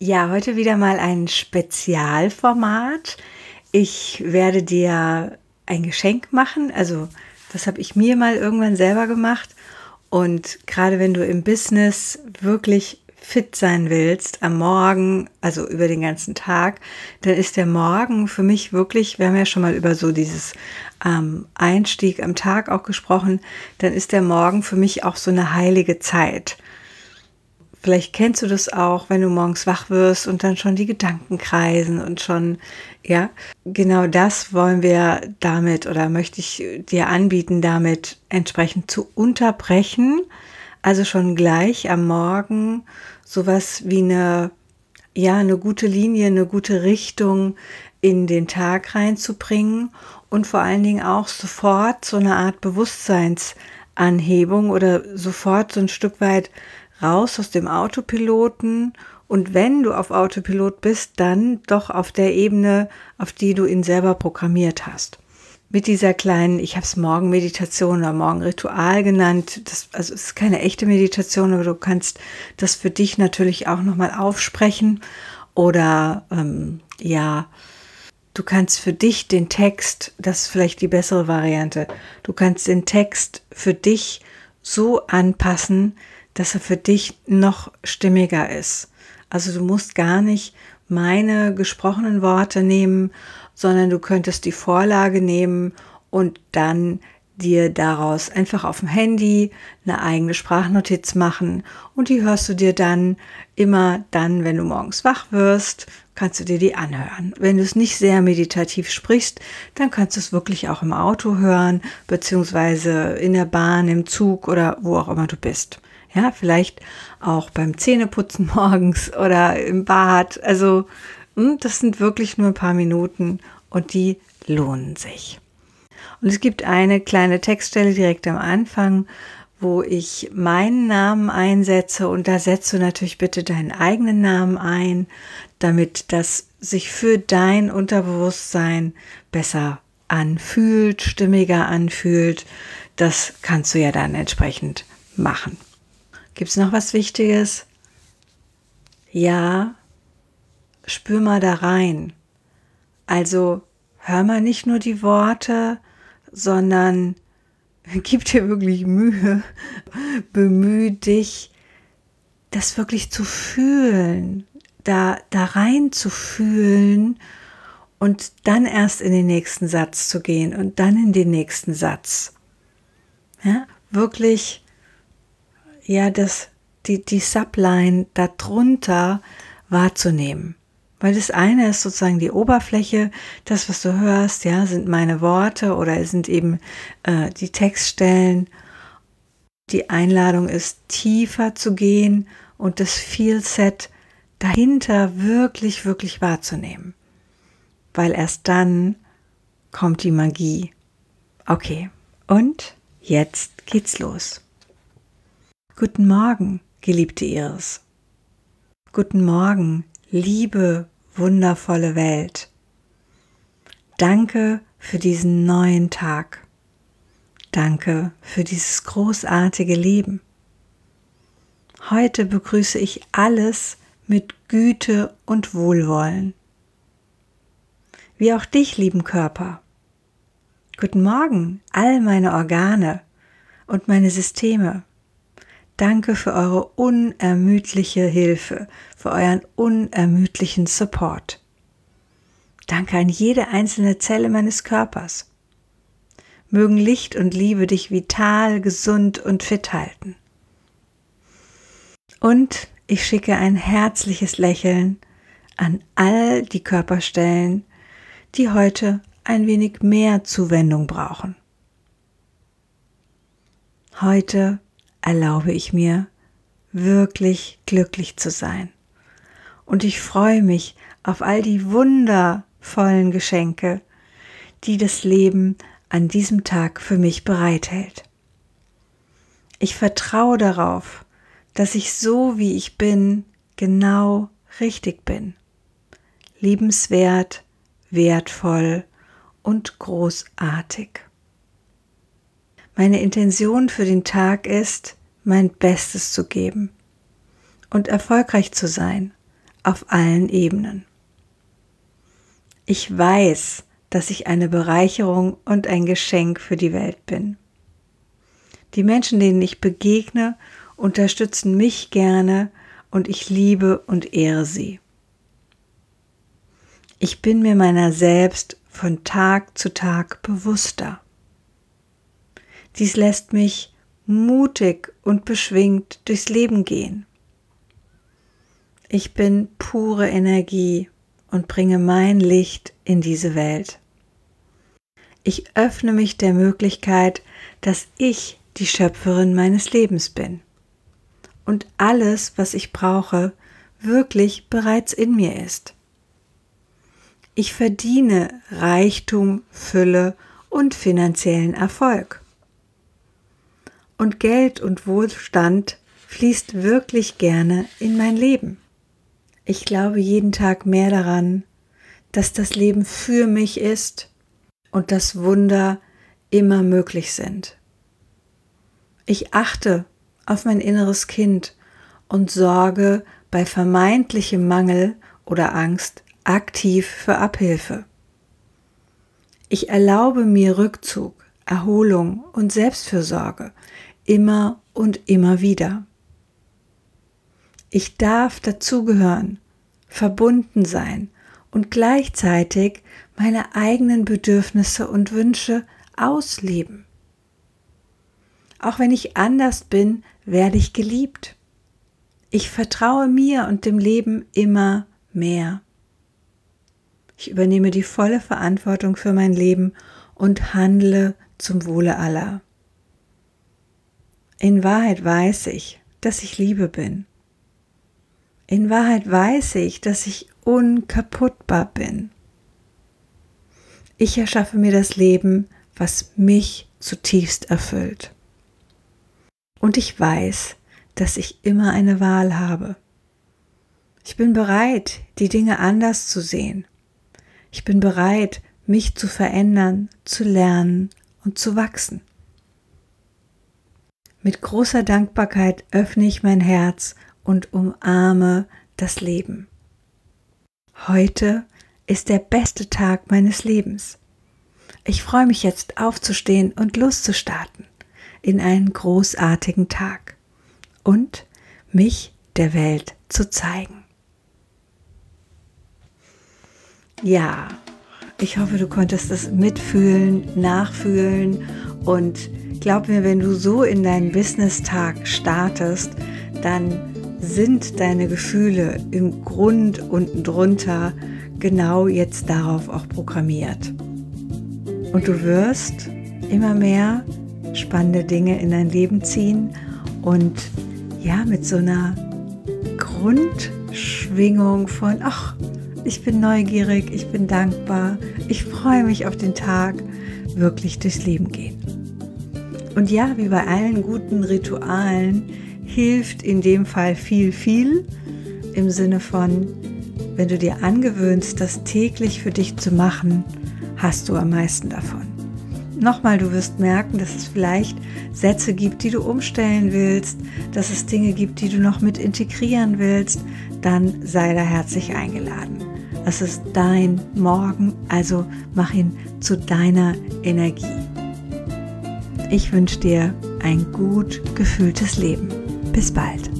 Ja, heute wieder mal ein Spezialformat. Ich werde dir ein Geschenk machen. Also, das habe ich mir mal irgendwann selber gemacht. Und gerade wenn du im Business wirklich fit sein willst am Morgen, also über den ganzen Tag, dann ist der Morgen für mich wirklich, wir haben ja schon mal über so dieses ähm, Einstieg am Tag auch gesprochen, dann ist der Morgen für mich auch so eine heilige Zeit. Vielleicht kennst du das auch, wenn du morgens wach wirst und dann schon die Gedanken kreisen und schon, ja, genau das wollen wir damit oder möchte ich dir anbieten, damit entsprechend zu unterbrechen. Also schon gleich am Morgen sowas wie eine, ja, eine gute Linie, eine gute Richtung in den Tag reinzubringen und vor allen Dingen auch sofort so eine Art Bewusstseinsanhebung oder sofort so ein Stück weit raus aus dem Autopiloten. Und wenn du auf Autopilot bist, dann doch auf der Ebene, auf die du ihn selber programmiert hast. Mit dieser kleinen, ich habe es Morgenmeditation oder Morgenritual genannt, das, also es ist keine echte Meditation, aber du kannst das für dich natürlich auch nochmal aufsprechen. Oder ähm, ja, du kannst für dich den Text, das ist vielleicht die bessere Variante, du kannst den Text für dich so anpassen, dass er für dich noch stimmiger ist. Also du musst gar nicht meine gesprochenen Worte nehmen, sondern du könntest die Vorlage nehmen und dann dir daraus einfach auf dem Handy eine eigene Sprachnotiz machen und die hörst du dir dann immer dann, wenn du morgens wach wirst, kannst du dir die anhören. Wenn du es nicht sehr meditativ sprichst, dann kannst du es wirklich auch im Auto hören, beziehungsweise in der Bahn, im Zug oder wo auch immer du bist. Ja, vielleicht auch beim Zähneputzen morgens oder im Bad. Also, hm, das sind wirklich nur ein paar Minuten und die lohnen sich. Und es gibt eine kleine Textstelle direkt am Anfang, wo ich meinen Namen einsetze und da setzt du natürlich bitte deinen eigenen Namen ein, damit das sich für dein Unterbewusstsein besser anfühlt, stimmiger anfühlt. Das kannst du ja dann entsprechend machen. Gibt es noch was Wichtiges? Ja, spür mal da rein. Also hör mal nicht nur die Worte, sondern gib dir wirklich Mühe, bemühe dich, das wirklich zu fühlen, da, da rein zu fühlen und dann erst in den nächsten Satz zu gehen und dann in den nächsten Satz. Ja, wirklich ja, das, die, die Subline darunter wahrzunehmen. Weil das eine ist sozusagen die Oberfläche, das, was du hörst, ja, sind meine Worte oder sind eben äh, die Textstellen. Die Einladung ist, tiefer zu gehen und das Feelset dahinter wirklich, wirklich wahrzunehmen. Weil erst dann kommt die Magie. Okay, und jetzt geht's los. Guten Morgen, geliebte Iris. Guten Morgen, liebe, wundervolle Welt. Danke für diesen neuen Tag. Danke für dieses großartige Leben. Heute begrüße ich alles mit Güte und Wohlwollen. Wie auch dich, lieben Körper. Guten Morgen, all meine Organe und meine Systeme. Danke für eure unermüdliche Hilfe, für euren unermüdlichen Support. Danke an jede einzelne Zelle meines Körpers. Mögen Licht und Liebe dich vital, gesund und fit halten. Und ich schicke ein herzliches Lächeln an all die Körperstellen, die heute ein wenig mehr Zuwendung brauchen. Heute erlaube ich mir, wirklich glücklich zu sein. und ich freue mich auf all die wundervollen Geschenke, die das Leben an diesem Tag für mich bereithält. Ich vertraue darauf, dass ich so wie ich bin genau richtig bin, liebenswert, wertvoll und großartig. Meine Intention für den Tag ist, mein Bestes zu geben und erfolgreich zu sein auf allen Ebenen. Ich weiß, dass ich eine Bereicherung und ein Geschenk für die Welt bin. Die Menschen, denen ich begegne, unterstützen mich gerne und ich liebe und ehre sie. Ich bin mir meiner selbst von Tag zu Tag bewusster. Dies lässt mich mutig und beschwingt durchs Leben gehen. Ich bin pure Energie und bringe mein Licht in diese Welt. Ich öffne mich der Möglichkeit, dass ich die Schöpferin meines Lebens bin und alles, was ich brauche, wirklich bereits in mir ist. Ich verdiene Reichtum, Fülle und finanziellen Erfolg. Und Geld und Wohlstand fließt wirklich gerne in mein Leben. Ich glaube jeden Tag mehr daran, dass das Leben für mich ist und dass Wunder immer möglich sind. Ich achte auf mein inneres Kind und sorge bei vermeintlichem Mangel oder Angst aktiv für Abhilfe. Ich erlaube mir Rückzug, Erholung und Selbstfürsorge immer und immer wieder. Ich darf dazugehören, verbunden sein und gleichzeitig meine eigenen Bedürfnisse und Wünsche ausleben. Auch wenn ich anders bin, werde ich geliebt. Ich vertraue mir und dem Leben immer mehr. Ich übernehme die volle Verantwortung für mein Leben und handle zum Wohle aller. In Wahrheit weiß ich, dass ich Liebe bin in Wahrheit weiß ich, dass ich unkaputtbar bin. Ich erschaffe mir das Leben, was mich zutiefst erfüllt. Und ich weiß, dass ich immer eine Wahl habe. Ich bin bereit, die Dinge anders zu sehen. Ich bin bereit, mich zu verändern, zu lernen und zu wachsen. Mit großer Dankbarkeit öffne ich mein Herz und umarme das Leben. Heute ist der beste Tag meines Lebens. Ich freue mich jetzt aufzustehen und loszustarten in einen großartigen Tag und mich der Welt zu zeigen. Ja, ich hoffe, du konntest es mitfühlen, nachfühlen und glaub mir, wenn du so in deinen Business-Tag startest, dann sind deine Gefühle im Grund unten drunter genau jetzt darauf auch programmiert. Und du wirst immer mehr spannende Dinge in dein Leben ziehen und ja, mit so einer Grundschwingung von, ach, ich bin neugierig, ich bin dankbar, ich freue mich auf den Tag, wirklich durchs Leben gehen. Und ja, wie bei allen guten Ritualen, hilft in dem Fall viel, viel im Sinne von, wenn du dir angewöhnst, das täglich für dich zu machen, hast du am meisten davon. Nochmal, du wirst merken, dass es vielleicht Sätze gibt, die du umstellen willst, dass es Dinge gibt, die du noch mit integrieren willst, dann sei da herzlich eingeladen. Es ist dein Morgen, also mach ihn zu deiner Energie. Ich wünsche dir ein gut gefühltes Leben. Bis bald.